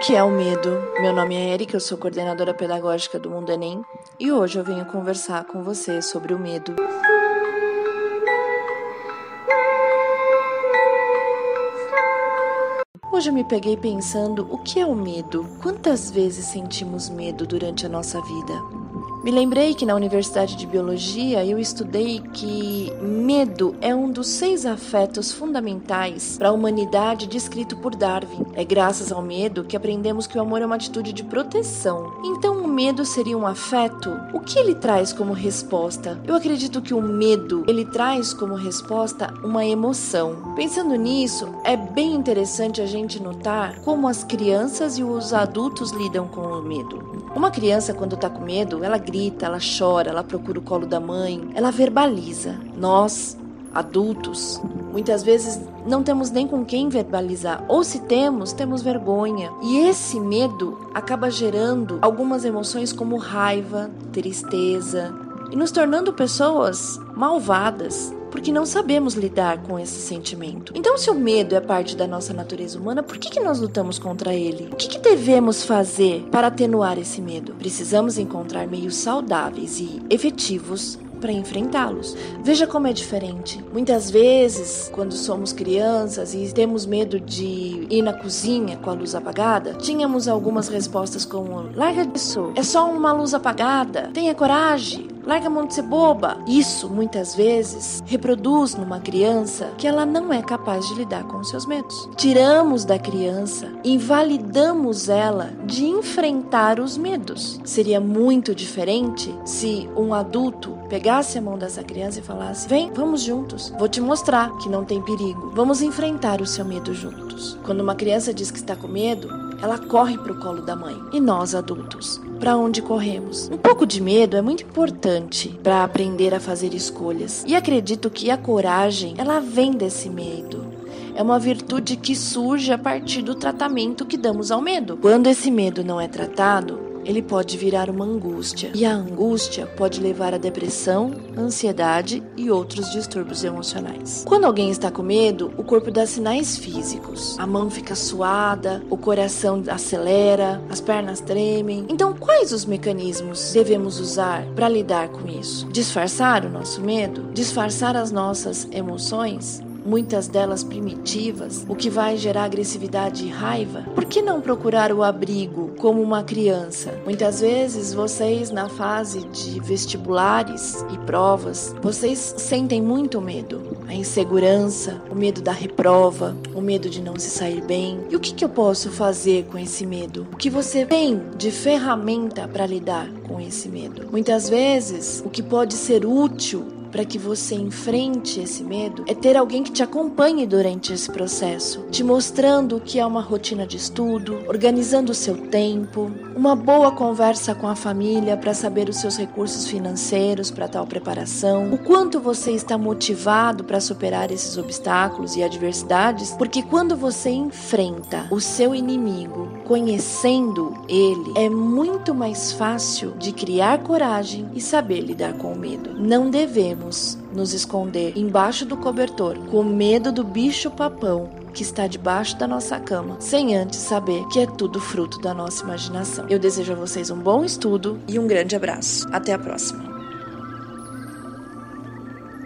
que é o medo? Meu nome é Erika, eu sou coordenadora pedagógica do Mundo Enem e hoje eu venho conversar com você sobre o medo. Hoje eu me peguei pensando o que é o medo? Quantas vezes sentimos medo durante a nossa vida? Me lembrei que na Universidade de Biologia eu estudei que medo é um dos seis afetos fundamentais para a humanidade descrito por Darwin. É graças ao medo que aprendemos que o amor é uma atitude de proteção. Então, o medo seria um afeto? O que ele traz como resposta? Eu acredito que o medo ele traz como resposta uma emoção. Pensando nisso, é bem interessante a gente notar como as crianças e os adultos lidam com o medo. Uma criança, quando está com medo, ela grita, ela chora, ela procura o colo da mãe, ela verbaliza. Nós, adultos, muitas vezes não temos nem com quem verbalizar, ou se temos, temos vergonha. E esse medo acaba gerando algumas emoções como raiva, tristeza, e nos tornando pessoas malvadas, porque não sabemos lidar com esse sentimento. Então, se o medo é parte da nossa natureza humana, por que, que nós lutamos contra ele? O que, que devemos fazer para atenuar esse medo? Precisamos encontrar meios saudáveis e efetivos para enfrentá-los. Veja como é diferente. Muitas vezes, quando somos crianças e temos medo de ir na cozinha com a luz apagada, tínhamos algumas respostas como: larga disso, é só uma luz apagada, tenha coragem. Larga a mão de ser boba. Isso, muitas vezes, reproduz numa criança que ela não é capaz de lidar com seus medos. Tiramos da criança, invalidamos ela de enfrentar os medos. Seria muito diferente se um adulto pegasse a mão dessa criança e falasse: Vem, vamos juntos, vou te mostrar que não tem perigo, vamos enfrentar o seu medo juntos. Quando uma criança diz que está com medo, ela corre para o colo da mãe. E nós, adultos, para onde corremos? Um pouco de medo é muito importante para aprender a fazer escolhas. E acredito que a coragem, ela vem desse medo. É uma virtude que surge a partir do tratamento que damos ao medo. Quando esse medo não é tratado, ele pode virar uma angústia. E a angústia pode levar à depressão, ansiedade e outros distúrbios emocionais. Quando alguém está com medo, o corpo dá sinais físicos. A mão fica suada, o coração acelera, as pernas tremem. Então, quais os mecanismos devemos usar para lidar com isso? Disfarçar o nosso medo? Disfarçar as nossas emoções? Muitas delas primitivas, o que vai gerar agressividade e raiva? Por que não procurar o abrigo como uma criança? Muitas vezes vocês, na fase de vestibulares e provas, vocês sentem muito medo. A insegurança, o medo da reprova, o medo de não se sair bem. E o que, que eu posso fazer com esse medo? O que você tem de ferramenta para lidar com esse medo? Muitas vezes, o que pode ser útil para que você enfrente esse medo é ter alguém que te acompanhe durante esse processo, te mostrando o que é uma rotina de estudo, organizando o seu tempo, uma boa conversa com a família para saber os seus recursos financeiros para tal preparação, o quanto você está motivado para superar esses obstáculos e adversidades, porque quando você enfrenta o seu inimigo, conhecendo ele, é muito mais fácil de criar coragem e saber lidar com o medo. Não devemos podemos nos esconder embaixo do cobertor com medo do bicho papão que está debaixo da nossa cama, sem antes saber que é tudo fruto da nossa imaginação. Eu desejo a vocês um bom estudo e um grande abraço. Até a próxima.